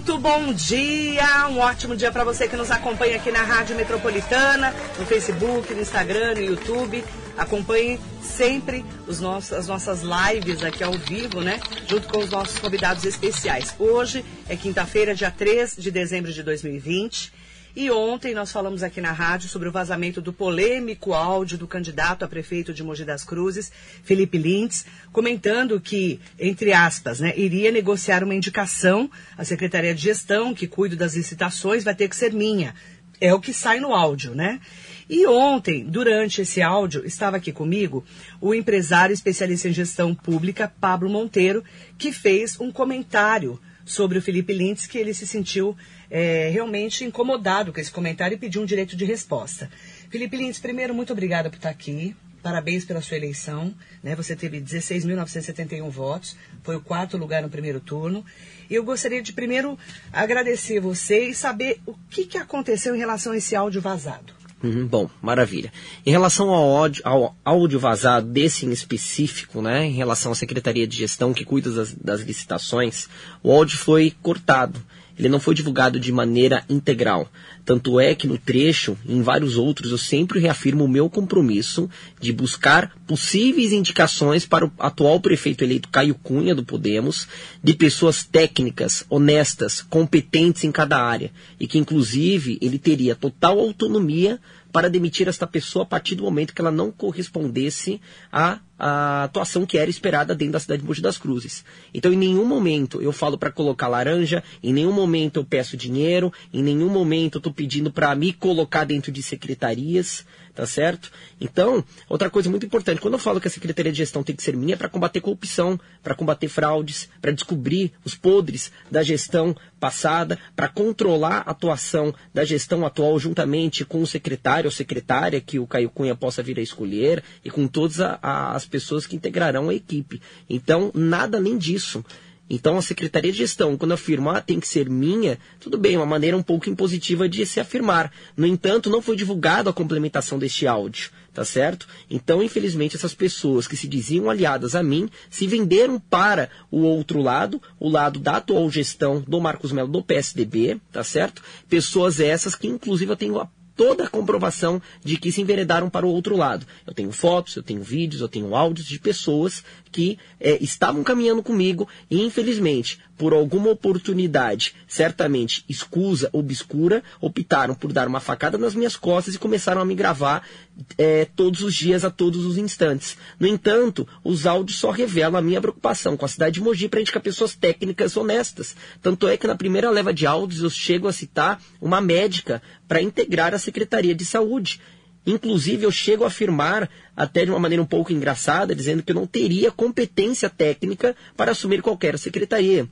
Muito bom dia, um ótimo dia para você que nos acompanha aqui na Rádio Metropolitana, no Facebook, no Instagram, no YouTube. Acompanhe sempre os nossos, as nossas lives aqui ao vivo, né? Junto com os nossos convidados especiais. Hoje é quinta-feira, dia 3 de dezembro de 2020. E ontem nós falamos aqui na rádio sobre o vazamento do polêmico áudio do candidato a prefeito de Mogi das Cruzes, Felipe Lintz, comentando que, entre aspas, né, iria negociar uma indicação à Secretaria de Gestão, que cuida das licitações, vai ter que ser minha. É o que sai no áudio, né? E ontem, durante esse áudio, estava aqui comigo o empresário especialista em gestão pública, Pablo Monteiro, que fez um comentário sobre o Felipe Lintz, que ele se sentiu é, realmente incomodado com esse comentário e pediu um direito de resposta. Felipe Lintz, primeiro, muito obrigada por estar aqui. Parabéns pela sua eleição. Né? Você teve 16.971 votos, foi o quarto lugar no primeiro turno. Eu gostaria de primeiro agradecer você e saber o que, que aconteceu em relação a esse áudio vazado. Uhum, bom, maravilha. Em relação ao áudio, ao áudio vazado desse em específico, né, em relação à Secretaria de Gestão que cuida das, das licitações, o áudio foi cortado ele não foi divulgado de maneira integral. Tanto é que no trecho em vários outros eu sempre reafirmo o meu compromisso de buscar possíveis indicações para o atual prefeito eleito Caio Cunha do Podemos, de pessoas técnicas, honestas, competentes em cada área e que inclusive ele teria total autonomia para demitir esta pessoa a partir do momento que ela não correspondesse à, à atuação que era esperada dentro da cidade de Mogi das Cruzes. Então, em nenhum momento eu falo para colocar laranja, em nenhum momento eu peço dinheiro, em nenhum momento eu estou pedindo para me colocar dentro de secretarias tá certo? Então, outra coisa muito importante, quando eu falo que a Secretaria de Gestão tem que ser minha, é para combater corrupção, para combater fraudes, para descobrir os podres da gestão passada, para controlar a atuação da gestão atual juntamente com o secretário ou secretária que o Caio Cunha possa vir a escolher e com todas a, a, as pessoas que integrarão a equipe. Então, nada além disso. Então a Secretaria de Gestão, quando afirma ah, tem que ser minha, tudo bem, uma maneira um pouco impositiva de se afirmar. No entanto, não foi divulgado a complementação deste áudio, tá certo? Então, infelizmente, essas pessoas que se diziam aliadas a mim se venderam para o outro lado, o lado da atual gestão do Marcos Melo do PSDB, tá certo? Pessoas essas que inclusive eu tenho toda a comprovação de que se enveredaram para o outro lado. Eu tenho fotos, eu tenho vídeos, eu tenho áudios de pessoas que é, estavam caminhando comigo e, infelizmente, por alguma oportunidade, certamente escusa, obscura, optaram por dar uma facada nas minhas costas e começaram a me gravar é, todos os dias, a todos os instantes. No entanto, os áudios só revelam a minha preocupação com a cidade de Mogi para indicar pessoas técnicas honestas. Tanto é que na primeira leva de áudios eu chego a citar uma médica para integrar a Secretaria de Saúde. Inclusive, eu chego a afirmar, até de uma maneira um pouco engraçada, dizendo que eu não teria competência técnica para assumir qualquer secretaria.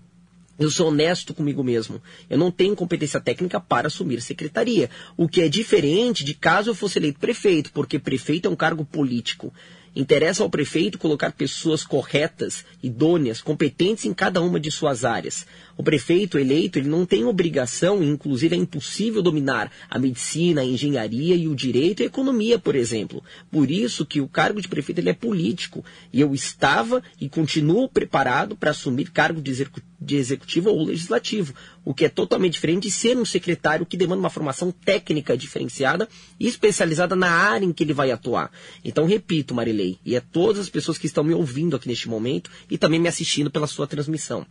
Eu sou honesto comigo mesmo. Eu não tenho competência técnica para assumir secretaria. O que é diferente de caso eu fosse eleito prefeito, porque prefeito é um cargo político. Interessa ao prefeito colocar pessoas corretas, idôneas, competentes em cada uma de suas áreas. O prefeito eleito ele não tem obrigação, inclusive é impossível dominar a medicina, a engenharia e o direito e a economia, por exemplo. Por isso que o cargo de prefeito ele é político. E eu estava e continuo preparado para assumir cargo de executivo de executivo ou legislativo, o que é totalmente diferente de ser um secretário que demanda uma formação técnica diferenciada e especializada na área em que ele vai atuar. Então, repito, Marilei, e a todas as pessoas que estão me ouvindo aqui neste momento e também me assistindo pela sua transmissão.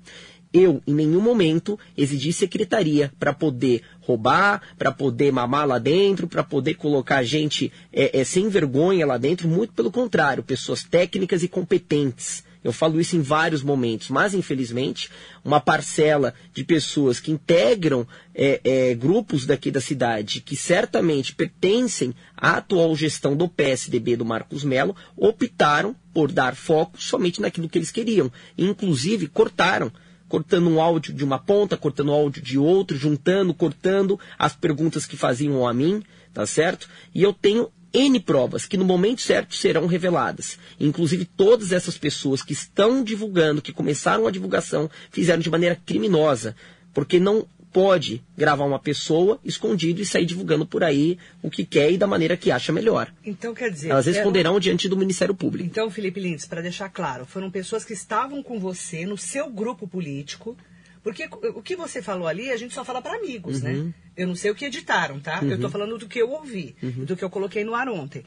Eu, em nenhum momento, exigi secretaria para poder roubar, para poder mamar lá dentro, para poder colocar gente é, é, sem vergonha lá dentro. Muito pelo contrário, pessoas técnicas e competentes eu falo isso em vários momentos, mas infelizmente uma parcela de pessoas que integram é, é, grupos daqui da cidade, que certamente pertencem à atual gestão do PSDB do Marcos Melo, optaram por dar foco somente naquilo que eles queriam. inclusive cortaram cortando um áudio de uma ponta, cortando o áudio de outro, juntando, cortando as perguntas que faziam a mim, tá certo? E eu tenho N provas que no momento certo serão reveladas. Inclusive, todas essas pessoas que estão divulgando, que começaram a divulgação, fizeram de maneira criminosa. Porque não pode gravar uma pessoa escondido e sair divulgando por aí o que quer e da maneira que acha melhor. Então, quer dizer. Elas responderão eram... diante do Ministério Público. Então, Felipe Lindes, para deixar claro, foram pessoas que estavam com você no seu grupo político Porque o que você falou ali, a gente só fala para amigos, Uhum. né? Eu não sei o que editaram, tá? Eu tô falando do que eu ouvi, Uhum. do que eu coloquei no ar ontem.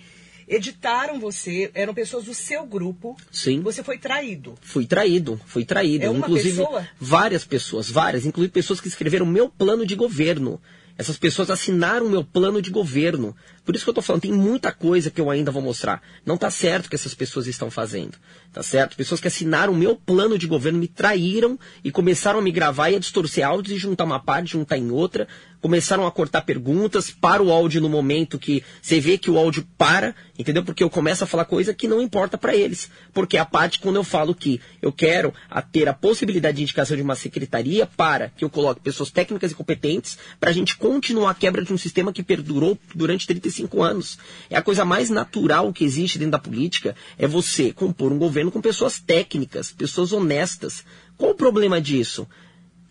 Editaram você, eram pessoas do seu grupo. Sim. Você foi traído. Fui traído, fui traído. É uma inclusive, pessoa? várias pessoas, várias, inclusive pessoas que escreveram meu plano de governo. Essas pessoas assinaram o meu plano de governo. Por isso que eu tô falando, tem muita coisa que eu ainda vou mostrar. Não tá certo o que essas pessoas estão fazendo. Tá certo? Pessoas que assinaram o meu plano de governo me traíram e começaram a me gravar e a distorcer áudios e juntar uma parte, juntar em outra. Começaram a cortar perguntas, para o áudio no momento que você vê que o áudio para, entendeu? Porque eu começo a falar coisa que não importa para eles. Porque a parte quando eu falo que eu quero a ter a possibilidade de indicação de uma secretaria para que eu coloque pessoas técnicas e competentes para a gente continuar a quebra de um sistema que perdurou durante 35 anos. É a coisa mais natural que existe dentro da política, é você compor um governo com pessoas técnicas, pessoas honestas. Qual o problema disso?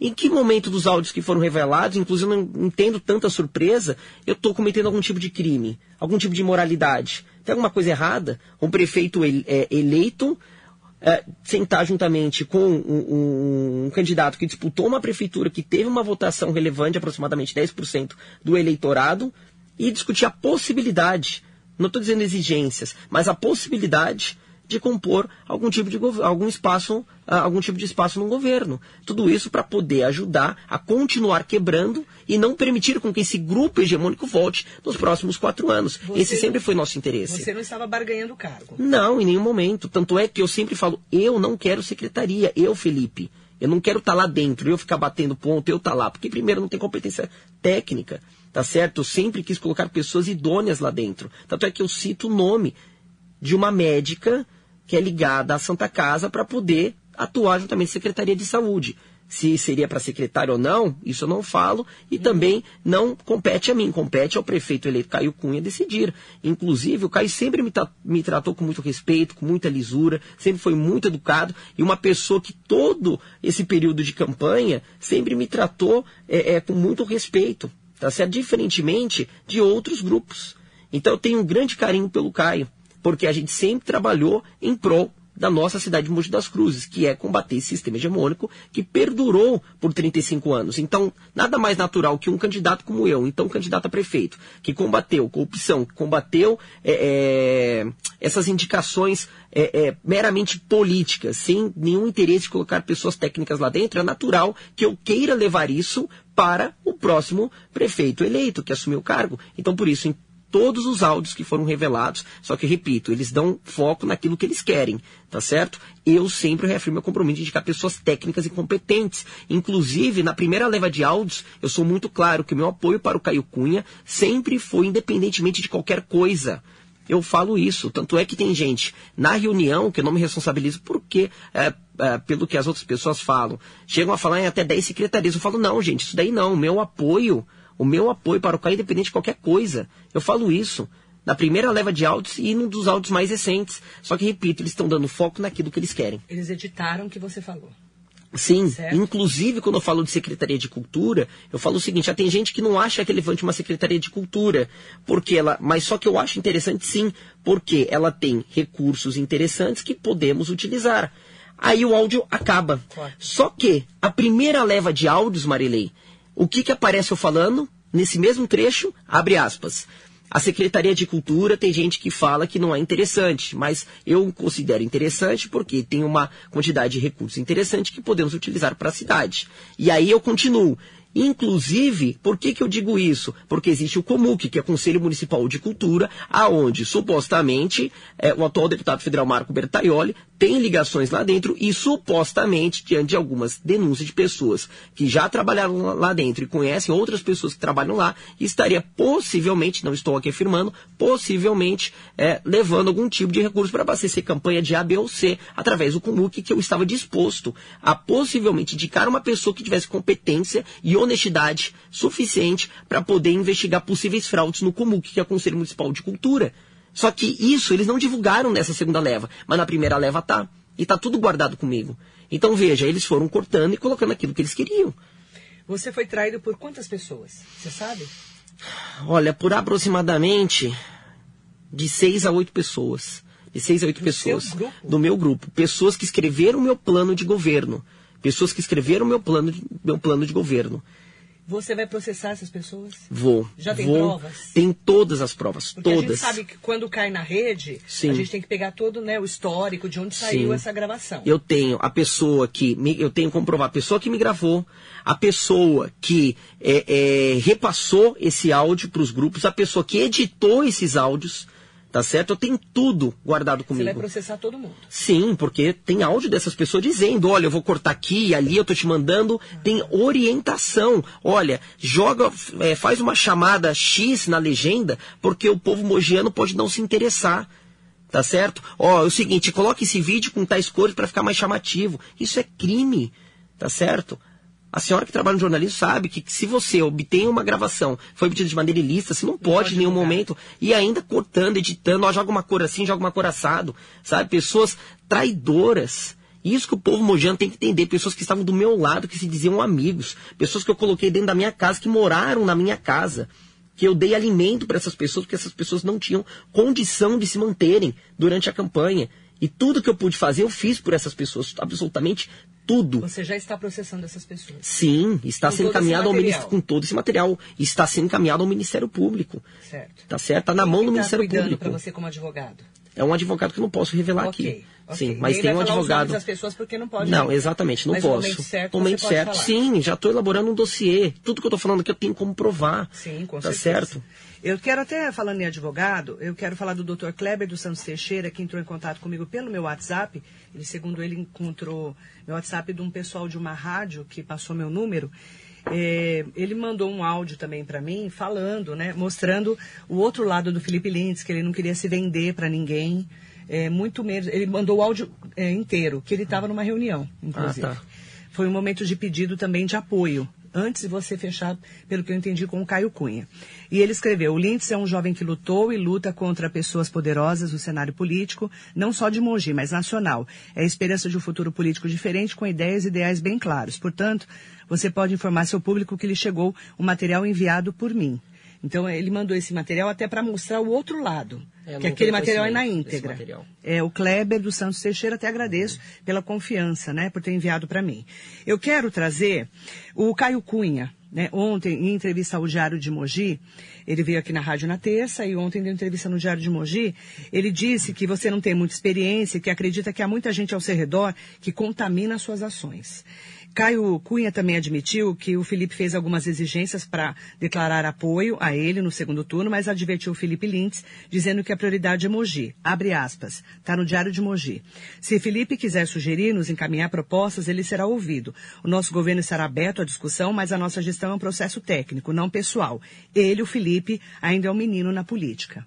Em que momento dos áudios que foram revelados, inclusive eu não entendo tanta surpresa, eu estou cometendo algum tipo de crime, algum tipo de imoralidade? Tem alguma coisa errada? Um prefeito é, eleito é, sentar juntamente com um, um- um candidato que disputou uma prefeitura que teve uma votação relevante, aproximadamente 10% do eleitorado, e discutir a possibilidade, não estou dizendo exigências, mas a possibilidade de compor algum tipo de algum espaço, ah, algum tipo de espaço no governo. Tudo isso para poder ajudar a continuar quebrando e não permitir com que esse grupo hegemônico volte nos próximos quatro anos. Você esse sempre foi nosso interesse. Você não estava barganhando o cargo. Não, em nenhum momento. Tanto é que eu sempre falo, eu não quero secretaria, eu, Felipe. Eu não quero estar lá dentro, eu ficar batendo ponto, eu estar lá. Porque, primeiro, não tem competência técnica, tá certo? Eu sempre quis colocar pessoas idôneas lá dentro. Tanto é que eu cito o nome de uma médica que é ligada à Santa Casa para poder atuar juntamente com a Secretaria de Saúde. Se seria para secretário ou não, isso eu não falo e também não compete a mim, compete ao prefeito eleito Caio Cunha decidir. Inclusive, o Caio sempre me, tra- me tratou com muito respeito, com muita lisura, sempre foi muito educado e uma pessoa que todo esse período de campanha sempre me tratou é, é, com muito respeito, tá certo? Diferentemente de outros grupos. Então eu tenho um grande carinho pelo Caio, porque a gente sempre trabalhou em prol da nossa cidade de Mogi das Cruzes, que é combater esse sistema hegemônico que perdurou por 35 anos. Então, nada mais natural que um candidato como eu, então candidato a prefeito, que combateu corrupção, que combateu é, é, essas indicações é, é, meramente políticas, sem nenhum interesse de colocar pessoas técnicas lá dentro, é natural que eu queira levar isso para o próximo prefeito eleito que assumiu o cargo. Então, por isso, todos os áudios que foram revelados, só que, repito, eles dão foco naquilo que eles querem, tá certo? Eu sempre reafirmo meu compromisso de indicar pessoas técnicas e competentes. Inclusive, na primeira leva de áudios, eu sou muito claro que o meu apoio para o Caio Cunha sempre foi independentemente de qualquer coisa. Eu falo isso, tanto é que tem gente na reunião que eu não me responsabilizo porque, é, é, pelo que as outras pessoas falam, chegam a falar em até 10 secretarias. Eu falo, não, gente, isso daí não. Meu apoio, o meu apoio para o Caio é independente de qualquer coisa. Eu falo isso. Na primeira leva de áudios e num dos áudios mais recentes. Só que, repito, eles estão dando foco naquilo que eles querem. Eles editaram o que você falou. Sim, Certo. inclusive quando eu falo de Secretaria de Cultura, eu falo o seguinte, já tem gente que não acha relevante uma Secretaria de Cultura, porque ela, mas só que eu acho interessante sim, porque ela tem recursos interessantes que podemos utilizar. Aí o áudio acaba. Claro. Só que a primeira leva de áudios, Marilei, o que que aparece eu falando nesse mesmo trecho? Abre aspas. A Secretaria de Cultura tem gente que fala que não é interessante, mas eu considero interessante porque tem uma quantidade de recursos interessante que podemos utilizar para a cidade. E aí eu continuo. Inclusive, por que, que eu digo isso? Porque existe o COMUC, que é o Conselho Municipal de Cultura, aonde supostamente é, o atual deputado federal Marco Bertaioli tem ligações lá dentro e supostamente, diante de algumas denúncias de pessoas que já trabalharam lá- dentro e conhecem outras pessoas que trabalham lá, estaria possivelmente, não estou aqui afirmando, possivelmente é, levando algum tipo de recurso para abastecer campanha de A, B ou C através do COMUC, que eu estava disposto a possivelmente indicar uma pessoa que tivesse competência e honestidade suficiente para poder investigar possíveis fraudes no COMUC, que é o Conselho Municipal de Cultura. Só que isso eles não divulgaram nessa segunda leva, mas na primeira leva tá. E tá tudo guardado comigo. Então veja, eles foram cortando e colocando aquilo que eles queriam. Você foi traído por quantas pessoas? Você sabe? Olha, por aproximadamente de seis a oito pessoas. De seis a oito Do pessoas. Do meu grupo. Pessoas que escreveram o meu plano de governo. Pessoas que escreveram meu plano de, meu plano de governo. Você vai processar essas pessoas? Vou. Já tem vou, provas? Tem todas as provas, Porque todas. a gente sabe que quando cai na rede, Sim. a gente tem que pegar todo né, o histórico de onde saiu Sim. essa gravação. Eu tenho a pessoa que. me- eu tenho que comprovar a pessoa que me gravou, a pessoa que é, é, repassou esse áudio para os grupos, a pessoa que editou esses áudios, tá certo? Eu tenho tudo guardado Você vai comigo. processar todo mundo. Sim, porque tem áudio dessas pessoas dizendo, olha, eu vou cortar aqui e ali, eu tô te mandando. Tem orientação. Olha, joga, é, faz uma chamada X na legenda, porque o povo mogiano pode não se interessar. Tá certo? Ó, é o seguinte, coloque esse vídeo com tais cores para ficar mais chamativo. Isso é crime. Tá certo? A senhora que trabalha no jornalismo sabe que, que se você obtém uma gravação, foi obtida de maneira ilícita, você não, pode, pode em nenhum divulgar. momento e ainda cortando, editando, ó, joga uma cor assim, joga uma cor assado, sabe? Pessoas traidoras. Isso que o povo mojano tem que entender. Pessoas que estavam do meu lado, que se diziam amigos. Pessoas que eu coloquei dentro da minha casa, que moraram na minha casa. Que eu dei alimento para essas pessoas, porque essas pessoas não tinham condição de se manterem durante a campanha. E tudo que eu pude fazer, eu fiz por essas pessoas. Absolutamente tudo. Você já está processando essas pessoas. Sim, está Com sendo encaminhado ao. Ministério, com todo esse material. Está sendo encaminhado ao Ministério Público. Certo. Tá certo? Está na mão do tá Ministério cuidando Público. para você como advogado? É um advogado que eu não posso revelar Ok, aqui. ok. Sim, mas tem um advogado. das pessoas porque não pode. Não, exatamente, não Mas posso. momento certo, No momento certo, sim, já estou elaborando um dossiê. Tudo que eu estou falando aqui eu tenho como provar. Sim, com tá certeza. certo? Eu quero até, falando em advogado, eu quero falar do Dr. Kleber dos Santos Teixeira, que entrou em contato comigo pelo meu WhatsApp. Ele, segundo ele, encontrou meu WhatsApp de um pessoal de uma rádio que passou meu número. É, ele mandou um áudio também para mim, falando, né, mostrando o outro lado do Felipe Lintz, que ele não queria se vender para ninguém. É, muito menos. Ele mandou o áudio é, inteiro, que ele estava numa reunião, inclusive. Ah, tá. Foi um momento de pedido também de apoio, antes de você fechar, pelo que eu entendi, com o Caio Cunha. E ele escreveu: O Lintz é um jovem que lutou e luta contra pessoas poderosas no cenário político, não só de Mogi, mas nacional. É a esperança de um futuro político diferente, com ideias e ideais bem claros. Portanto, você pode informar seu público que lhe chegou um material enviado por mim. Então, ele mandou esse material até para mostrar o outro lado. É, eu que aquele material é na íntegra. É, o Kleber dos Santos Teixeira, até agradeço pela confiança, né, por ter enviado para mim. Eu quero trazer o Caio Cunha, né, ontem, em entrevista ao Diário de Mogi, ele veio aqui na rádio na terça e ontem deu entrevista no Diário de Mogi, ele disse que você não tem muita experiência, que acredita que há muita gente ao seu redor que contamina as suas ações. Caio Cunha também admitiu que o Felipe fez algumas exigências para declarar apoio a ele no segundo turno, mas advertiu o Felipe Lintz, dizendo que a prioridade é Mogi. Abre aspas. Está no Diário de Mogi. Se Felipe quiser sugerir, nos encaminhar propostas, ele será ouvido. O nosso governo estará aberto à discussão, mas a nossa gestão é um processo técnico, não pessoal. Ele, o Felipe, ainda é um menino na política.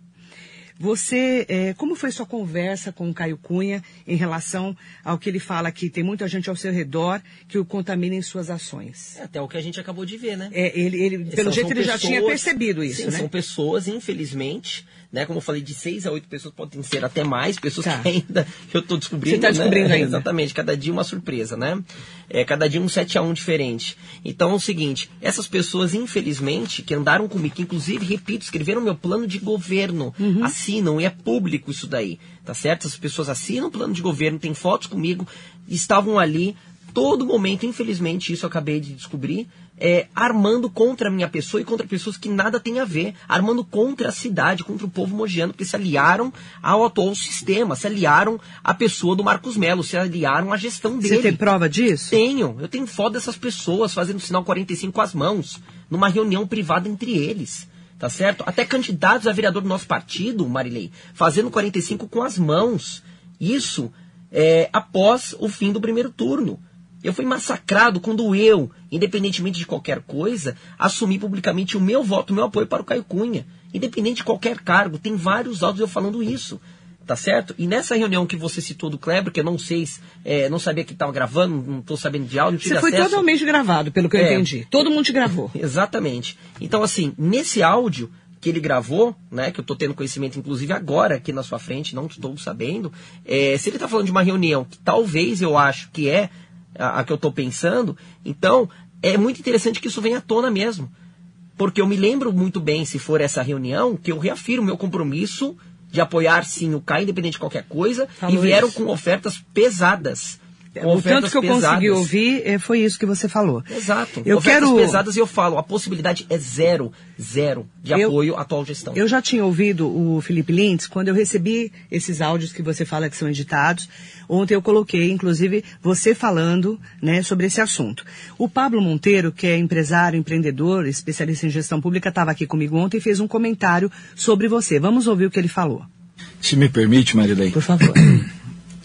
Você, eh, como foi sua conversa com o Caio Cunha em relação ao que ele fala que tem muita gente ao seu redor que o contamina em suas ações? É até o que a gente acabou de ver, né? É, ele, ele- pelo São- jeito, são ele já tinha pessoas- percebido isso, sim, né? São pessoas, infelizmente, né? Como eu falei, de seis a oito pessoas podem ser até mais, pessoas Tá. que ainda eu estou descobrindo. Você tá descobrindo né? ainda. Exatamente, cada dia uma surpresa, né? É, cada dia um 7 a 1 diferente. Então é o seguinte, essas pessoas, infelizmente, que andaram comigo, que inclusive, repito, escreveram meu plano de governo, Uhum. Assinam, e é público isso daí, tá certo? Essas pessoas assinam o plano de governo, tem fotos comigo, estavam ali todo momento, infelizmente, isso eu acabei de descobrir, é, armando contra a minha pessoa e contra pessoas que nada têm a ver, armando contra a cidade, contra o povo mogiano, porque se aliaram ao atual sistema, se aliaram à pessoa do Marcos Melo, se aliaram à gestão dele. Você tem prova disso? Tenho, eu tenho foto dessas pessoas fazendo sinal 45 com as mãos, numa reunião privada entre eles. Tá certo? Até candidatos a vereador do nosso partido, Marilei, fazendo 45 com as mãos. Isso é, após o fim do primeiro turno. Eu fui massacrado quando eu, independentemente de qualquer coisa, assumi publicamente o meu voto, o meu apoio para o Caio Cunha. Independente de qualquer cargo, tem vários áudios eu falando isso. Tá certo? E nessa reunião que você citou do Kleber, que eu não sei, se- é, não sabia que estava gravando, não estou sabendo de áudio, Você foi acesso. totalmente gravado, pelo que eu É. entendi. Todo mundo te gravou. Exatamente. Então, assim, nesse áudio que ele gravou, né, que eu estou tendo conhecimento, inclusive agora aqui na sua frente, não estou sabendo, é, se ele está falando de uma reunião que talvez eu acho que é a, a que eu estou pensando, então é muito interessante que isso venha à tona mesmo. Porque eu me lembro muito bem, se for essa reunião, que eu reafirmo meu compromisso de apoiar sim o CAI, independente de qualquer coisa, Falou e vieram isso. com ofertas pesadas. O tanto que eu pesadas. consegui ouvir é, foi isso que você falou. Exato. Eu ofertas quero pesadas e eu falo, a possibilidade é zero, zero de eu, apoio à atual gestão. Eu já tinha ouvido o Felipe Lintz quando eu recebi esses áudios que você fala que são editados. Ontem eu coloquei, inclusive, você falando, né, sobre esse assunto. O Pablo Monteiro, que é empresário, empreendedor, especialista em gestão pública, estava aqui comigo ontem e fez um comentário sobre você. Vamos ouvir o que ele falou. Se me permite, Marilei. Por favor.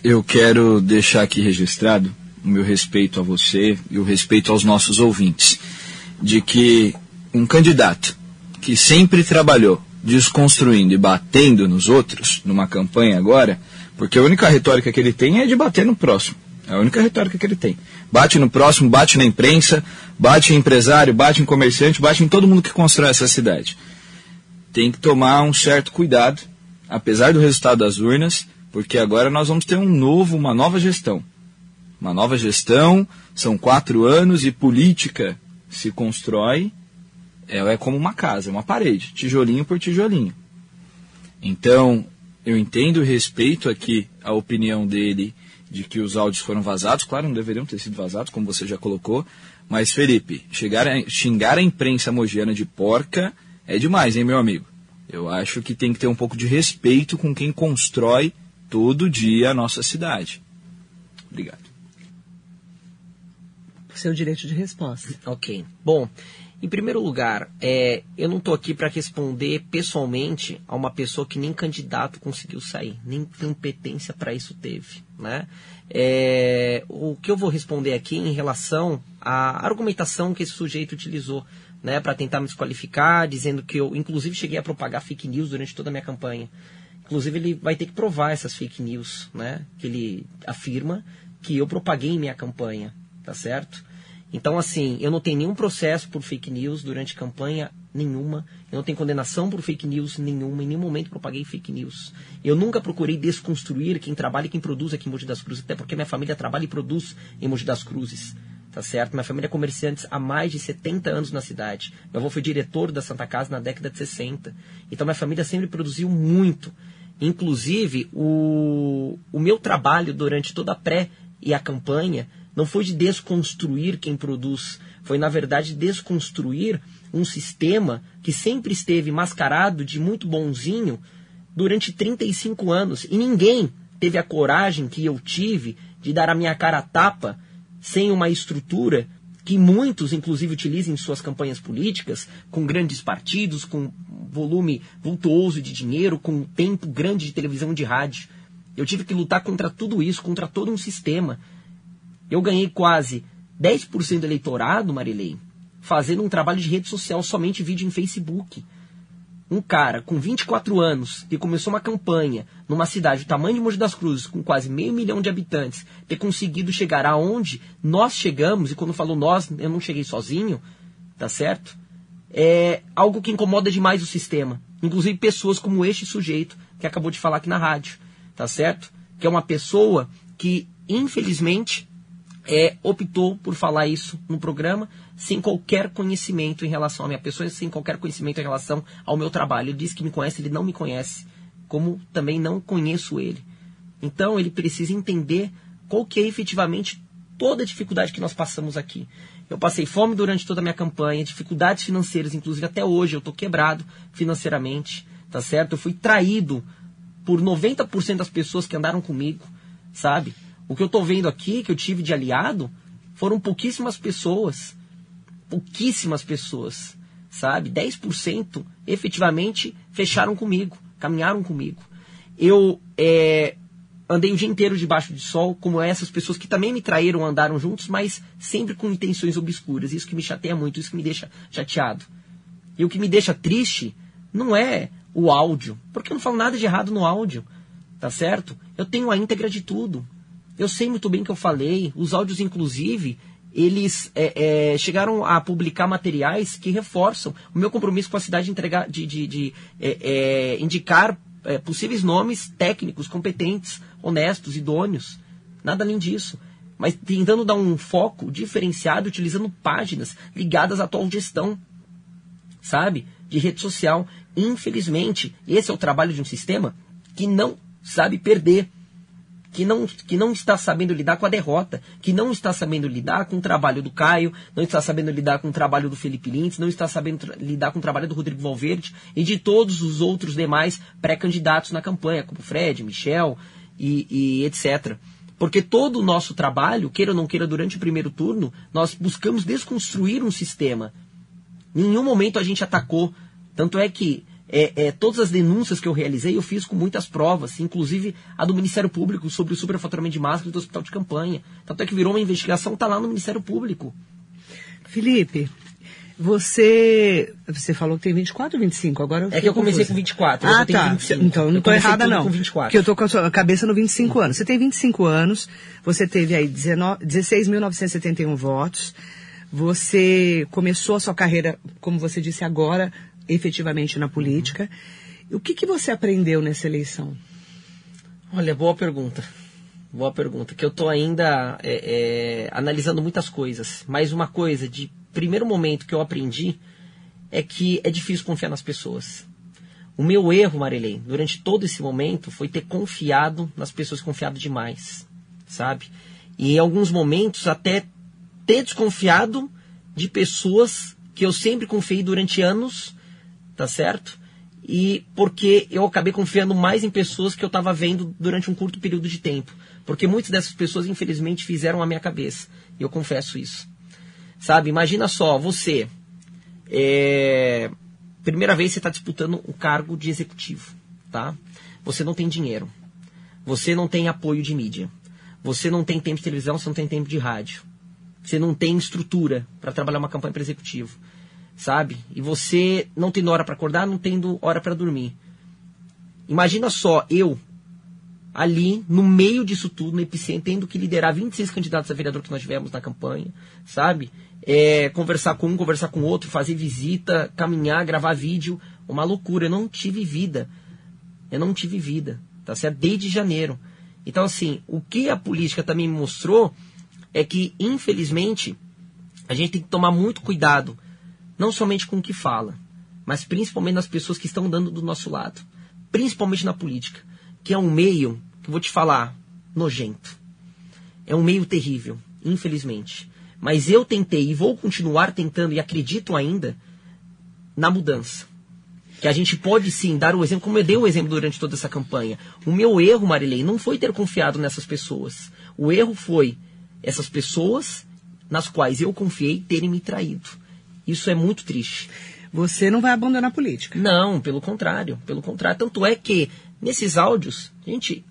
eu quero deixar aqui registrado o meu respeito a você e o respeito aos nossos ouvintes, de que um candidato que sempre trabalhou desconstruindo e batendo nos outros, numa campanha agora, porque a única retórica que ele tem é de bater no próximo. É a única retórica que ele tem. Bate no próximo, bate na imprensa, bate em empresário, bate em comerciante, bate em todo mundo que constrói essa cidade. Tem que tomar um certo cuidado, apesar do resultado das urnas, porque agora nós vamos ter um novo, uma nova gestão. Uma nova gestão, são quatro anos e política se constrói, é, é como uma casa, é uma parede, tijolinho por tijolinho. Então, eu entendo e respeito aqui a opinião dele de que os áudios foram vazados, claro, não deveriam ter sido vazados, como você já colocou, mas Felipe, chegar a, xingar a imprensa mogiana de porca é demais, hein, meu amigo? Eu acho que tem que ter um pouco de respeito com quem constrói todo dia a nossa cidade. Obrigado. Seu direito de resposta. Ok. Bom, em primeiro lugar, é, eu não estou aqui para responder pessoalmente a uma pessoa que nem candidato conseguiu sair, nem competência para isso teve. Né? É, o que eu vou responder aqui em relação à argumentação que esse sujeito utilizou né, para tentar me desqualificar, dizendo que eu, inclusive, cheguei a propagar fake news durante toda a minha campanha. Inclusive, ele vai ter que provar essas fake news, né? Que ele afirma que eu propaguei em minha campanha, tá certo? Então, assim, eu não tenho nenhum processo por fake news durante campanha nenhuma. Eu não tenho condenação por fake news nenhuma. Em nenhum momento propaguei fake news. Eu nunca procurei desconstruir quem trabalha e quem produz aqui em Mogi das Cruzes, até porque minha família trabalha e produz em Mogi das Cruzes. Tá certo? Minha família é comerciante há mais de 70 anos na cidade. Meu avô foi diretor da Santa Casa na década de 60. Então minha família sempre produziu muito. Inclusive, o, o meu trabalho durante toda a pré e a campanha não foi de desconstruir quem produz, foi na verdade desconstruir um sistema que sempre esteve mascarado de muito bonzinho durante 35 anos. E ninguém teve a coragem que eu tive de dar a minha cara a tapa sem uma estrutura que muitos, inclusive, utilizam em suas campanhas políticas, com grandes partidos, com volume vultuoso de dinheiro, com tempo grande de televisão e de rádio. Eu tive que lutar contra tudo isso, contra todo um sistema. Eu ganhei quase 10% do eleitorado, Marilei, fazendo um trabalho de rede social, somente vídeo em Facebook um cara com 24 anos que começou uma campanha numa cidade do tamanho de Mogi das Cruzes, com quase meio milhão de habitantes, ter conseguido chegar aonde nós chegamos, e quando falo nós, eu não cheguei sozinho, tá certo? É algo que incomoda demais o sistema. Inclusive pessoas como este sujeito que acabou de falar aqui na rádio, tá certo? Que é uma pessoa que, infelizmente, é, optou por falar isso no programa sem qualquer conhecimento em relação à minha pessoa, sem qualquer conhecimento em relação ao meu trabalho. Ele diz que me conhece, ele não me conhece, como também não conheço ele. Então ele precisa entender qual que é efetivamente toda a dificuldade que nós passamos aqui. Eu passei fome durante toda a minha campanha, dificuldades financeiras, inclusive até hoje eu estou quebrado financeiramente, tá certo? Eu fui traído por 90% das pessoas que andaram comigo, sabe? O que eu estou vendo aqui, que eu tive de aliado, foram pouquíssimas pessoas. Pouquíssimas pessoas, sabe? 10% efetivamente fecharam comigo, caminharam comigo. Eu é, andei o dia inteiro debaixo de sol, como essas pessoas que também me traíram, andaram juntos, mas sempre com intenções obscuras. Isso que me chateia muito, isso que me deixa chateado. E o que me deixa triste não é o áudio, porque eu não falo nada de errado no áudio, tá certo? Eu tenho a íntegra de tudo. Eu sei muito bem que eu falei, os áudios, inclusive, eles é, é, chegaram a publicar materiais que reforçam o meu compromisso com a cidade de, entregar, de, de, de é, é indicar é, possíveis nomes técnicos, competentes, honestos, idôneos. Nada além disso. Mas tentando dar um foco diferenciado, utilizando páginas ligadas à atual gestão, sabe? De rede social. Infelizmente, esse é o trabalho de um sistema que não sabe perder que não, que não está sabendo lidar com a derrota, que não está sabendo lidar com o trabalho do Caio, não está sabendo lidar com o trabalho do Felipe Lintz, não está sabendo lidar com o trabalho do Rodrigo Valverde e de todos os outros demais pré-candidatos na campanha, como Fred, Michel e, e etc. Porque todo o nosso trabalho, queira ou não queira, durante o primeiro turno, nós buscamos desconstruir um sistema. Em nenhum momento a gente atacou. Tanto é que é, é, todas as denúncias que eu realizei, eu fiz com muitas provas, inclusive a do Ministério Público sobre o superfaturamento de máscaras do hospital de campanha. Tanto é que virou uma investigação, está lá no Ministério Público. Felipe, você, você falou que tem 24 ou 25? Agora eu É que eu comecei confusa. com 24. Ah, tá. 25. Então, não Eu estou comecei errada, não. Com 24. Porque eu tô com a sua cabeça no 25 anos. Você tem 25 anos, você teve aí 19 16.971 votos, você começou a sua carreira, como você disse agora, efetivamente na política. O que, que você aprendeu nessa eleição? Olha, boa pergunta. Boa pergunta. Que eu estou ainda é, é, analisando muitas coisas. Mas uma coisa, de primeiro momento que eu aprendi, é que é difícil confiar nas pessoas. O meu erro, Marilene, durante todo esse momento, foi ter confiado nas pessoas, confiado demais, sabe? E em alguns momentos até ter desconfiado de pessoas que eu sempre confiei durante anos, tá certo? E porque eu acabei confiando mais em pessoas que eu estava vendo durante um curto período de tempo. Porque muitas dessas pessoas, infelizmente, fizeram a minha cabeça. E eu confesso isso. Sabe? Imagina só, você. É... Primeira vez você está disputando um cargo de executivo, tá? Você não tem dinheiro. Você não tem apoio de mídia. Você não tem tempo de televisão, você não tem tempo de rádio. Você não tem estrutura para trabalhar uma campanha para executivo, sabe? E você não tendo hora para acordar, não tendo hora para dormir. Imagina só, eu ali no meio disso tudo, no epicentro, tendo que liderar 26 candidatos a vereador que nós tivemos na campanha, sabe? É, conversar com um, conversar com outro, fazer visita, caminhar, gravar vídeo, uma loucura. Eu não tive vida. Eu não tive vida, tá certo? Desde janeiro. Então, assim, o que a política também me mostrou é que, infelizmente, a gente tem que tomar muito cuidado, não somente com o que fala, mas principalmente nas pessoas que estão dando do nosso lado. Principalmente na política, que é um meio, que eu vou te falar, nojento. É um meio terrível, infelizmente. Mas eu tentei e vou continuar tentando e acredito ainda na mudança. Que a gente pode sim dar o exemplo, como eu dei o exemplo durante toda essa campanha. O meu erro, Marilei, não foi ter confiado nessas pessoas. O erro foi essas pessoas nas quais eu confiei terem me traído. Isso é muito triste. Você não vai abandonar a política. Não, pelo contrário. Pelo contrário. Tanto é que nesses áudios, gente,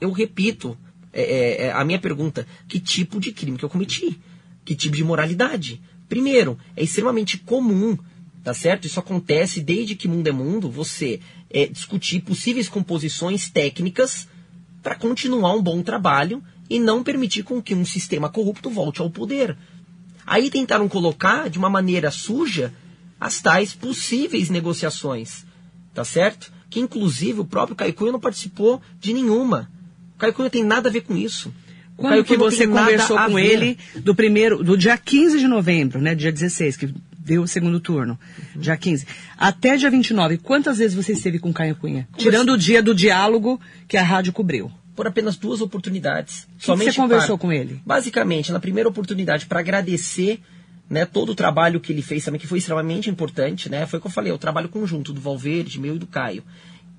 eu repito é, é, a minha pergunta: que tipo de crime que eu cometi? Que tipo de moralidade? Primeiro, é extremamente comum, tá certo? Isso acontece desde que mundo é mundo, você é, discutir possíveis composições técnicas para continuar um bom trabalho e não permitir com que um sistema corrupto volte ao poder. Aí tentaram colocar de uma maneira suja as tais possíveis negociações, tá certo? Que inclusive o próprio Caio Cunha não participou de nenhuma. O Caio Cunha tem nada a ver com isso. O Quando que não você conversou com ele do primeiro, do dia 15 de novembro, né? Dia 16, que deu o segundo turno. Uhum. Dia 15. Até dia 29, quantas vezes você esteve com Caio Cunha? Tirando o dia do diálogo que a rádio cobriu. Por apenas duas oportunidades. que você conversou com ele? Basicamente, na primeira oportunidade, para agradecer né, todo o trabalho que ele fez também, que foi extremamente importante, né? Foi o que eu falei, o trabalho conjunto do Valverde, meu e do Caio.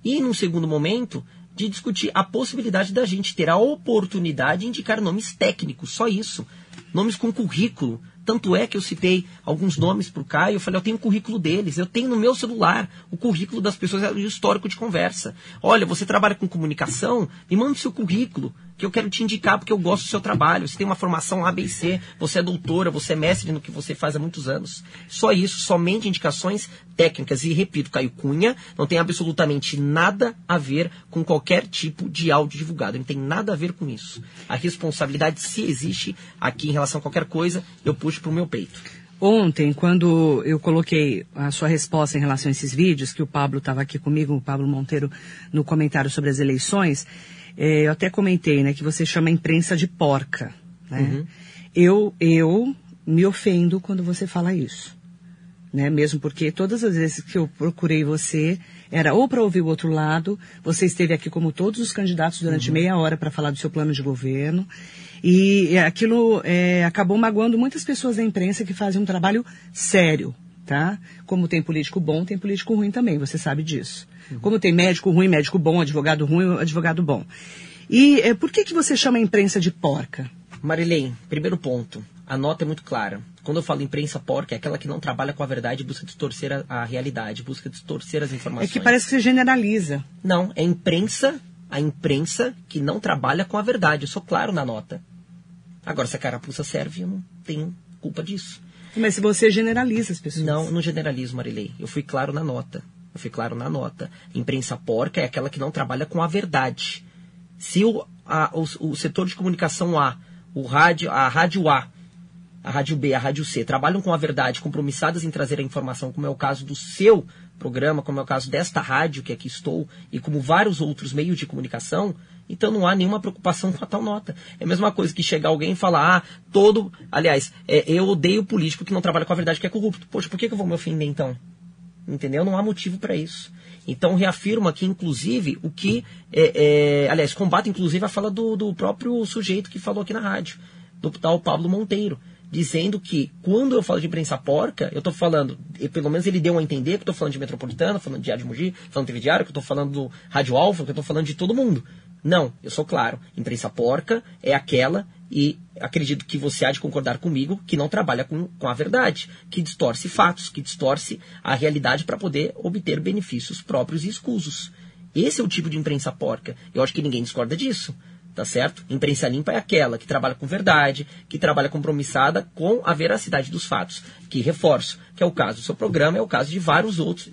E num segundo momento, de discutir a possibilidade da gente ter a oportunidade de indicar nomes técnicos, só isso. Nomes com currículo. Tanto é que eu citei alguns nomes para o Caio, eu falei, eu tenho o currículo deles, eu tenho no meu celular o currículo das pessoas e o histórico de conversa. Olha, você trabalha com comunicação, me manda o seu currículo, que eu quero te indicar porque eu gosto do seu trabalho. Você tem uma formação ABC, você é doutora, você é mestre no que você faz há muitos anos. Só isso, somente indicações técnicas. E repito, Caio Cunha não tem absolutamente nada a ver com qualquer tipo de áudio divulgado. Não tem nada a ver com isso. A responsabilidade, se existe aqui em relação a qualquer coisa, eu puxo pro meu peito. Ontem, quando eu coloquei a sua resposta em relação a esses vídeos, que o Pablo estava aqui comigo, o Pablo Monteiro, no comentário sobre as eleições, eh, eu até comentei, né, que você chama a imprensa de porca, né? Eu, eu me ofendo quando você fala isso. né? Mesmo porque todas as vezes que eu procurei você, era ou para ouvir o outro lado, você esteve aqui como todos os candidatos durante uhum. meia hora para falar do seu plano de governo. E aquilo é, acabou magoando muitas pessoas da imprensa que fazem um trabalho sério, tá? Como tem político bom, tem político ruim também, você sabe disso. Uhum. Como tem médico ruim, médico bom, advogado ruim, advogado bom. E é, por que, que você chama a imprensa de porca? Marilene, primeiro ponto. A nota é muito clara. Quando eu falo imprensa porca, é aquela que não trabalha com a verdade e busca distorcer a, a realidade, busca distorcer as informações. É que parece que você generaliza. Não, é imprensa, a imprensa que não trabalha com a verdade. Eu sou claro na nota. Agora, se a carapuça serve, eu não tenho culpa disso. Mas se você generaliza as pessoas. Não, não generalizo, Marilei. Eu fui claro na nota. Eu fui claro na nota. Imprensa porca é aquela que não trabalha com a verdade. Se o, a, o, o setor de comunicação A, o rádio, a rádio A, a rádio B, a rádio C, trabalham com a verdade, compromissadas em trazer a informação, como é o caso do seu programa, como é o caso desta rádio que aqui estou, e como vários outros meios de comunicação, então não há nenhuma preocupação com a tal nota. É a mesma coisa que chegar alguém e falar, ah, todo. Aliás, é, eu odeio político que não trabalha com a verdade, que é corrupto. Poxa, por que, que eu vou me ofender então? Entendeu? Não há motivo para isso. Então reafirma aqui, inclusive, o que. É, é, aliás, combate, inclusive, a fala do, do próprio sujeito que falou aqui na rádio, do tal Pablo Monteiro dizendo que quando eu falo de imprensa porca, eu estou falando, pelo menos ele deu a entender que eu estou falando de Metropolitana, falando de Diário de Mogi, falando de TV Diário, que eu estou falando do Rádio Alfa, que eu estou falando de todo mundo. Não, eu sou claro. Imprensa porca é aquela, e acredito que você há de concordar comigo, que não trabalha com, com a verdade, que distorce fatos, que distorce a realidade para poder obter benefícios próprios e escusos. Esse é o tipo de imprensa porca. Eu acho que ninguém discorda disso. Tá certo? Imprensa limpa é aquela que trabalha com verdade, que trabalha compromissada com a veracidade dos fatos. Que reforço, que é o caso do seu programa, é o caso de vários outros,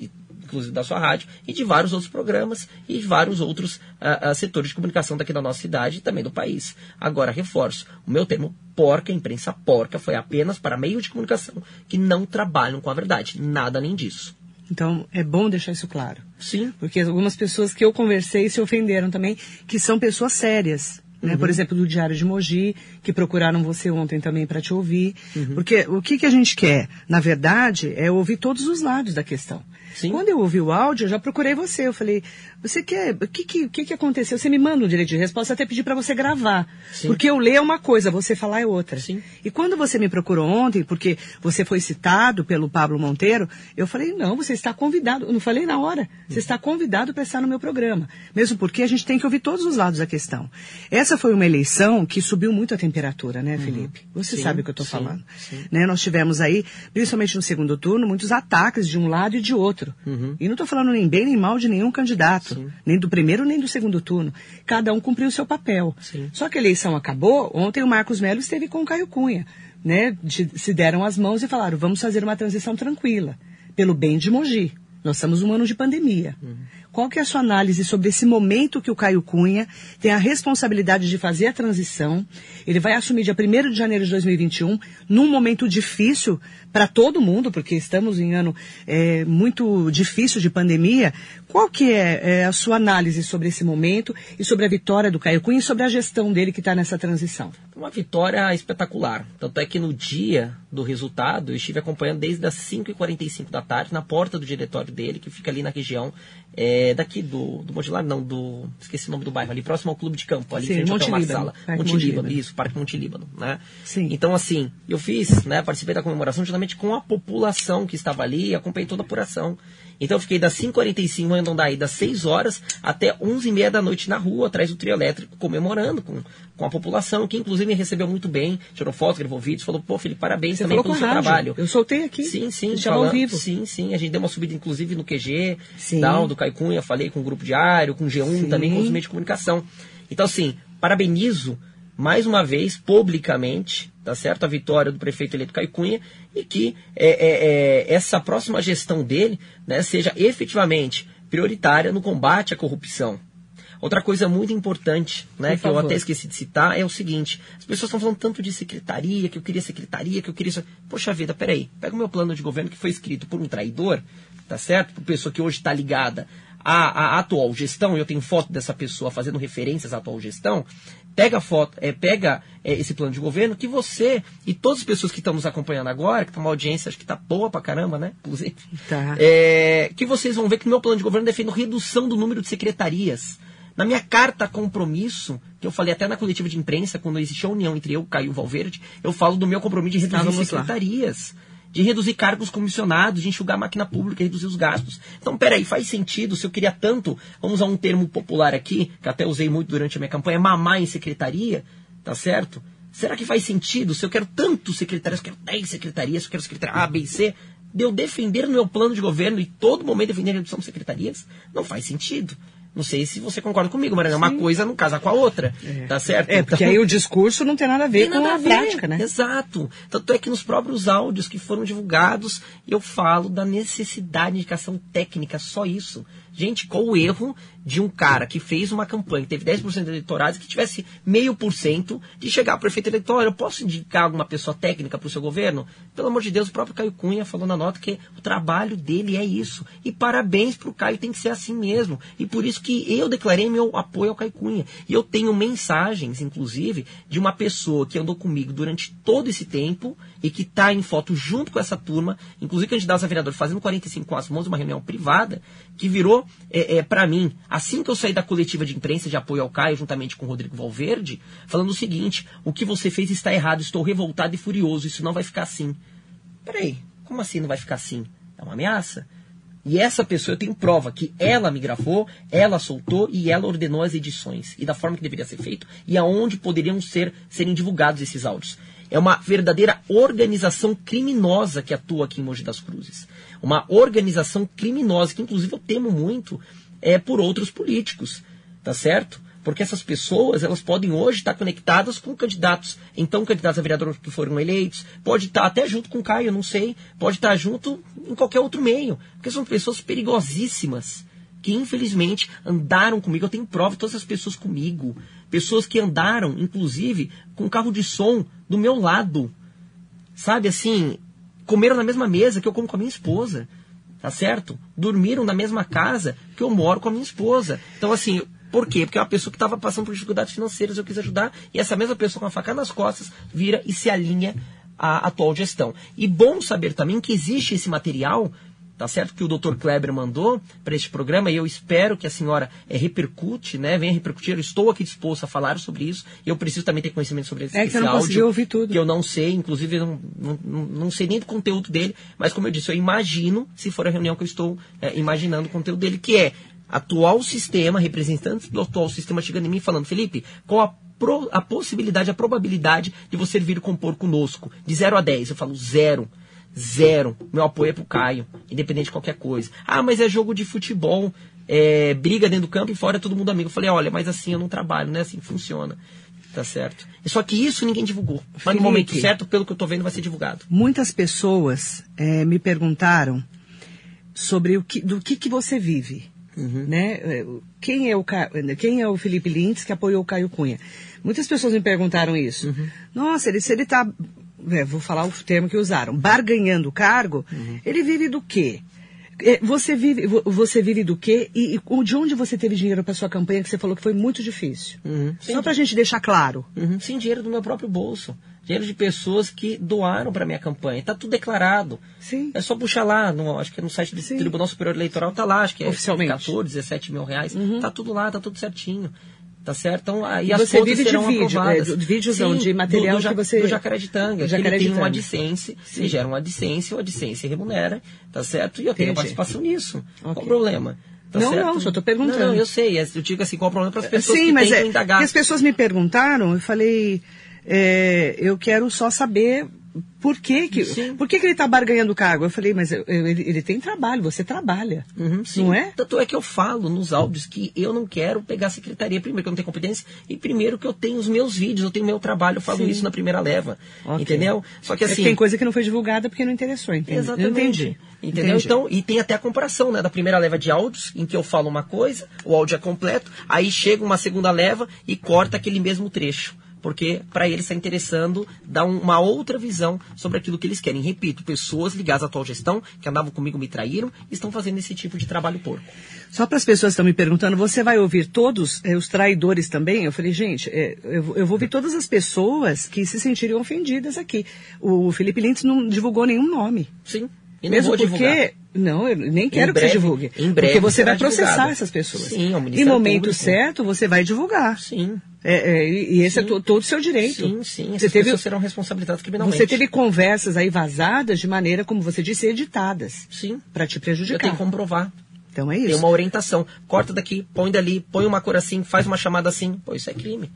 inclusive da sua rádio, e de vários outros programas e de vários outros uh, uh, setores de comunicação daqui da nossa cidade e também do país. Agora, reforço, o meu termo porca, imprensa porca, foi apenas para meios de comunicação que não trabalham com a verdade. Nada além disso. Então, é bom deixar isso claro. Sim. Porque algumas pessoas que eu conversei se ofenderam também, que são pessoas sérias. Né? Uhum. Por exemplo, do Diário de Mogi, que procuraram você ontem também para te ouvir. Uhum. Porque o que, que a gente quer, na verdade, é ouvir todos os lados da questão. Sim. Quando eu ouvi o áudio, eu já procurei você. Eu falei, você quer. O que, que, que, que aconteceu? Você me manda o direito de resposta, até pedir para você gravar. Sim. Porque eu ler é uma coisa, você falar é outra. Sim. E quando você me procurou ontem, porque você foi citado pelo Pablo Monteiro, eu falei, não, você está convidado. Eu não falei na hora. Você está convidado para estar no meu programa. Mesmo porque a gente tem que ouvir todos os lados da questão. Essa foi uma eleição que subiu muito a temperatura, né, uhum. Felipe? Você sim, sabe o que eu estou falando. Né? Nós tivemos aí, principalmente no segundo turno, muitos ataques de um lado e de outro. Uhum. E não estou falando nem bem nem mal de nenhum candidato, Sim. nem do primeiro nem do segundo turno. Cada um cumpriu o seu papel. Sim. Só que a eleição acabou, ontem o Marcos Melo esteve com o Caio Cunha. Né, de, se deram as mãos e falaram, vamos fazer uma transição tranquila, pelo bem de Mogi. Nós estamos um ano de pandemia. Uhum. Qual que é a sua análise sobre esse momento que o Caio Cunha tem a responsabilidade de fazer a transição? Ele vai assumir dia 1 de janeiro de 2021, num momento difícil para todo mundo, porque estamos em ano é, muito difícil de pandemia. Qual que é, é, a sua análise sobre esse momento e sobre a vitória do Caio Cunha e sobre a gestão dele que está nessa transição? Uma vitória espetacular. Tanto é que no dia do resultado, eu estive acompanhando desde as 5h45 da tarde, na porta do diretório dele, que fica ali na região é, daqui do, do Monte não, do. Esqueci o nome do bairro, ali próximo ao Clube de Campo, ali Sim, frente Monte ao. Monte, Monte Líbano, isso, Parque Monte Líbano, né? Sim. Então, assim, eu fiz, né, participei da comemoração com a população que estava ali e acompanhei toda a apuração. Então eu fiquei das 5h45 andando daí das 6 horas até 11h30 da noite na rua, atrás do trio elétrico, comemorando com, com a população, que inclusive me recebeu muito bem, tirou fotos, gravou vídeos, falou, pô, Felipe, parabéns Você também pelo seu rádio. trabalho. Eu soltei aqui. Sim, sim. Falando, ao vivo. Sim, sim. A gente deu uma subida, inclusive, no QG, sim. Down, do Caicunha, falei com o Grupo Diário, com o G1, sim. também com os meios de comunicação. Então, assim, parabenizo mais uma vez, publicamente, tá certo? A vitória do prefeito eleito Caicunha e que é, é, é, essa próxima gestão dele né, seja efetivamente prioritária no combate à corrupção. Outra coisa muito importante, né, que eu até esqueci de citar, é o seguinte: as pessoas estão falando tanto de secretaria, que eu queria secretaria, que eu queria. Poxa vida, peraí, pega o meu plano de governo que foi escrito por um traidor, tá certo? Por pessoa que hoje está ligada a, a atual gestão, eu tenho foto dessa pessoa fazendo referências à atual gestão, pega foto, é, pega é, esse plano de governo que você e todas as pessoas que estão nos acompanhando agora, que estão uma audiência, acho que tá boa pra caramba, né? Inclusive, Tá. é, que vocês vão ver que no meu plano de governo defendo redução do número de secretarias. Na minha carta compromisso, que eu falei até na coletiva de imprensa, quando existiu a união entre eu, Caio e o Valverde, eu falo do meu compromisso de reduzir Estávamos lá. De reduzir cargos comissionados, de enxugar a máquina pública, reduzir os gastos. Então, peraí, faz sentido, se eu queria tanto, vamos usar um termo popular aqui, que até usei muito durante a minha campanha, mamar em secretaria, tá certo? Será que faz sentido, se eu quero tanto secretarias, se eu quero 10 secretarias, se eu quero secretaria A, B e C, de eu defender no meu plano de governo e todo momento defender a redução de secretarias? Não faz sentido. Não sei se você concorda comigo, Mariana. Uma coisa não casa com a outra. Tá certo? É, porque Então- aí o discurso não tem nada a ver com a, a ver. prática, né? Exato. Tanto é que nos próprios áudios que foram divulgados, eu falo da necessidade de indicação técnica, só isso. Gente, qual o erro de um cara que fez uma campanha, que teve 10% de eleitorados, que tivesse meio por cento de chegar ao prefeito eleitoral? Eu posso indicar alguma pessoa técnica para o seu governo? Pelo amor de Deus, o próprio Caio Cunha falou na nota que o trabalho dele é isso. E parabéns para o Caio, tem que ser assim mesmo. E por isso que eu declarei meu apoio ao Caio Cunha. E eu tenho mensagens, inclusive, de uma pessoa que andou comigo durante todo esse tempo e que está em foto junto com essa turma, inclusive candidatos a vereador fazendo 45 com as mãos, uma reunião privada, que virou, é, para mim, assim que eu saí da coletiva de imprensa de apoio ao Caio, juntamente com o Rodrigo Valverde, falando o seguinte: o que você fez está errado, estou revoltado e furioso, isso não vai ficar assim. Peraí, como assim não vai ficar assim? É uma ameaça? E essa pessoa eu tenho prova que ela me gravou, ela soltou e ela ordenou as edições. E da forma que deveria ser feito e aonde poderiam ser serem divulgados esses áudios. É uma verdadeira organização criminosa que atua aqui em Mogi das Cruzes. Uma organização criminosa que inclusive eu temo muito é por outros políticos, tá certo? Porque essas pessoas, elas podem hoje estar conectadas com candidatos, então candidatos a vereador que foram eleitos, pode estar até junto com o Caio, não sei, pode estar junto em qualquer outro meio, porque são pessoas perigosíssimas, que infelizmente andaram comigo, eu tenho prova de todas essas pessoas comigo, pessoas que andaram, inclusive, com carro de som do meu lado, sabe assim, comeram na mesma mesa que eu como com a minha esposa, tá certo? Dormiram na mesma casa que eu moro com a minha esposa. Então, assim, por quê? Porque é uma pessoa que estava passando por dificuldades financeiras, eu quis ajudar, e essa mesma pessoa com a faca nas costas vira e se alinha à atual gestão. E bom saber também que existe esse material, tá certo? Que o Dr. Kleber mandou para este programa, e eu espero que a senhora é, repercute, né? Venha repercutir. Eu estou aqui disposto a falar sobre isso. Eu preciso também ter conhecimento sobre esse, É que esse eu não áudio. ouvir tudo. Que eu não sei, inclusive eu não, não, não- não sei nem do conteúdo dele, mas como eu disse, eu imagino, se for a reunião que eu estou é, imaginando o conteúdo dele, que é atual sistema, representantes do atual sistema chegando em mim falando, Felipe, qual a, pro- a possibilidade, a probabilidade de você vir compor conosco? De 0 a 10. Eu falo zero. Zero. Meu apoio é pro Caio, independente de qualquer coisa. Ah, mas é jogo de futebol, é, briga dentro do campo e fora é todo mundo amigo. Eu falei, olha, mas assim eu não trabalho, não é assim que funciona. Tá certo? Só que isso ninguém divulgou. Mas Felipe. no momento certo, pelo que eu tô vendo, vai ser divulgado. Muitas pessoas eh, me perguntaram sobre o que, do que, que você vive. Né? Eh, Quem, é o, Ca- quem é o Felipe Lintz que apoiou o Caio Cunha? Muitas pessoas me perguntaram isso. Nossa, ele, se ele está, vou falar o termo que usaram, barganhando o cargo, ele vive do quê? Eh, Você vive, vo- você vive do quê? E, e de onde você teve dinheiro para sua campanha que você falou que foi muito difícil? Só para a gente deixar claro. Uhum. Sem dinheiro do meu próprio bolso. Dinheiro de pessoas que doaram para minha campanha. Tá tudo declarado. Sim. É só puxar lá, no, acho que é no site do Sim. Tribunal Superior Eleitoral, tá lá, acho que é Oficialmente. 14, 17 mil reais. Tá tudo lá, tá tudo certinho. Tá certo? Então, aí E as você vive de vídeo, é, de vídeos não, Sim, de material do, do, que você- Do Jacareditanga. Do que Ele tem Jacareditanga. um AdSense, Sim. ele gera um AdSense, o AdSense remunera, tá certo? E eu tenho Entendi. participação nisso. Qual Ok. o problema? Tá Não, certo? não, só tô perguntando. Não, não, eu sei. Eu digo assim, qual o problema para as pessoas Sim, que mas é, indagar. que as pessoas me perguntaram, eu falei, é, eu quero só saber por que que, Sim. por que, que ele está barganhando o cargo. Eu falei, mas eu- ele, ele tem trabalho, você trabalha, Uhum, não é? Tanto é que eu falo nos áudios que eu não quero pegar a secretaria, primeiro que eu não tenho competência, e primeiro que eu tenho os meus vídeos, eu tenho meu trabalho, eu falo Sim. isso na primeira leva. Ok. Entendeu? Só que É que assim. tem coisa que não foi divulgada porque não interessou, entende? Exatamente. Entendi. Entendeu? Entendi. Então, e tem até a comparação, né? Da primeira leva de áudios, em que eu falo uma coisa, o áudio é completo, aí chega uma segunda leva e corta aquele mesmo trecho. Porque para eles está interessando dar um, uma outra visão sobre aquilo que eles querem. Repito, pessoas ligadas à atual gestão, que andavam comigo, me traíram, estão fazendo esse tipo de trabalho porco. Só para as pessoas que estão me perguntando, você vai ouvir todos eh, os traidores também? Eu falei, gente, eh, eu, eu vou ouvir todas as pessoas que se sentirem ofendidas aqui. O Felipe Lintz não divulgou nenhum nome. Sim. E Mesmo porque. divulgar. Não, eu nem quero que breve- você divulgue. em breve porque você vai processar divulgado. essas pessoas. Sim, ao Em Ministério momento Público. certo, você vai divulgar. Sim. É, é, e esse é Sim. to- todo o seu direito. Sim, sim. Você Essas teve, pessoas serão responsabilizadas criminalmente. você teve conversas aí vazadas de maneira, como você disse, editadas. Sim. Para te Eu prejudicar. tenho que comprovar. Então é Tem isso. uma orientação. Corta daqui, põe dali, põe uma cor assim, faz uma chamada assim. Pô, isso é crime.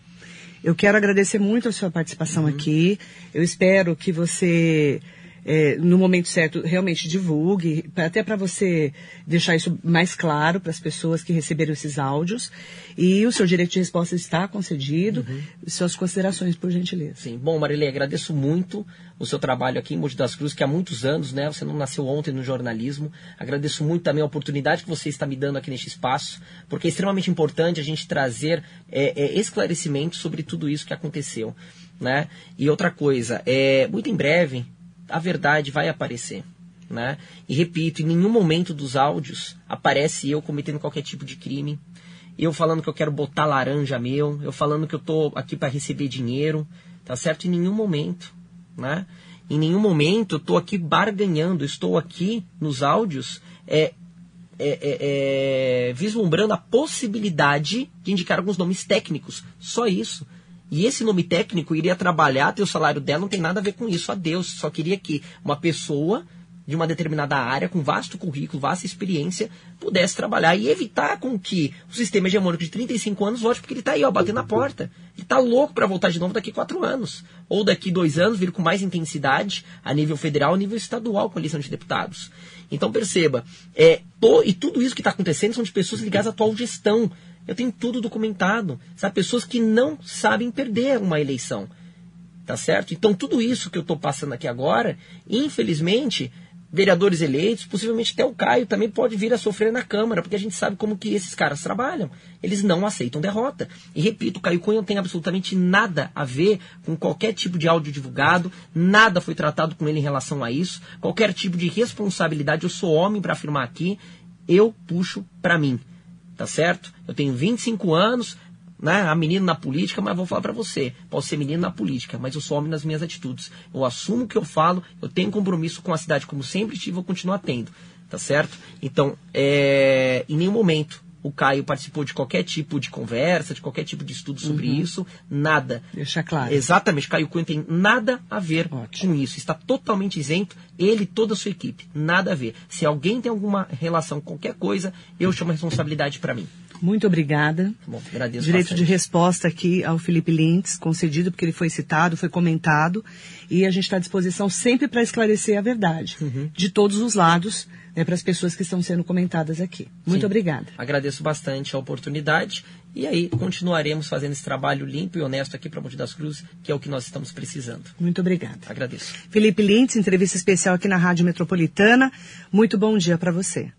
Eu quero agradecer muito a sua participação aqui. Eu espero que você, eh, no momento certo, realmente divulgue, até para você deixar isso mais claro para as pessoas que receberam esses áudios. E o seu direito de resposta está concedido. Suas considerações, por gentileza. Sim. Bom, Marilei, agradeço muito o seu trabalho aqui em Mogi das Cruzes, que há muitos anos, né? Você não nasceu ontem no jornalismo. Agradeço muito também a oportunidade que você está me dando aqui neste espaço, porque é extremamente importante a gente trazer é, é, esclarecimento sobre tudo isso que aconteceu, né? E outra coisa, é, muito em breve, a verdade vai aparecer. Né? E repito, em nenhum momento dos áudios aparece eu cometendo qualquer tipo de crime, eu falando que eu quero botar laranja meu, eu falando que eu tô aqui para receber dinheiro, tá certo? Em nenhum momento, né? Em nenhum momento eu tô aqui barganhando, estou aqui nos áudios é, é, é, é, vislumbrando a possibilidade de indicar alguns nomes técnicos, só isso. E esse nome técnico iria trabalhar, ter o salário dela, não tem nada a ver com isso, adeus. Só queria que uma pessoa de uma determinada área, com vasto currículo, vasta experiência, pudesse trabalhar e evitar com que o sistema hegemônico de 35 anos volte, porque ele está aí, ó, batendo na porta. Ele está louco para voltar de novo daqui a quatro anos. Ou daqui dois anos, vir com mais intensidade a nível federal, a nível estadual com a eleição de deputados. Então perceba, é, e tudo isso que está acontecendo são de pessoas ligadas à atual gestão. Eu tenho tudo documentado. Sabe, pessoas que não sabem perder uma eleição. Tá certo? Então, tudo isso que eu estou passando aqui agora, infelizmente, vereadores eleitos, possivelmente até o Caio também pode vir a sofrer na Câmara, porque a gente sabe como que esses caras trabalham. Eles não aceitam derrota. E repito, o Caio Cunha não tem absolutamente nada a ver com qualquer tipo de áudio divulgado, nada foi tratado com ele em relação a isso, qualquer tipo de responsabilidade. Eu sou homem para afirmar aqui, eu puxo para mim tá certo? Eu tenho 25 anos, né? A menino na política, mas vou falar pra você, posso ser menino na política, mas eu sou homem nas minhas atitudes. Eu assumo o que eu falo, eu tenho compromisso com a cidade como sempre tive, vou continuar tendo, tá certo? Então, é, em nenhum momento o Caio participou de qualquer tipo de conversa, de qualquer tipo de estudo sobre isso, nada. Deixa claro. Exatamente, Caio Cunha tem nada a ver Ótimo. com isso. Está totalmente isento, ele e toda a sua equipe. Nada a ver. Se alguém tem alguma relação com qualquer coisa, eu chamo a responsabilidade para mim. Muito obrigada. Tá Bom, agradeço Direito de bastante. resposta aqui ao Felipe Lintz, concedido porque ele foi citado, foi comentado, e a gente está à disposição sempre para esclarecer a verdade, Uhum. de todos os lados, né, para as pessoas que estão sendo comentadas aqui. Muito Sim. obrigada. Agradeço bastante a oportunidade e aí continuaremos fazendo esse trabalho limpo e honesto aqui para Monte das Cruzes, que é o que nós estamos precisando. Muito obrigada. Agradeço. Felipe Lintz, entrevista especial aqui na Rádio Metropolitana. Muito bom dia para você.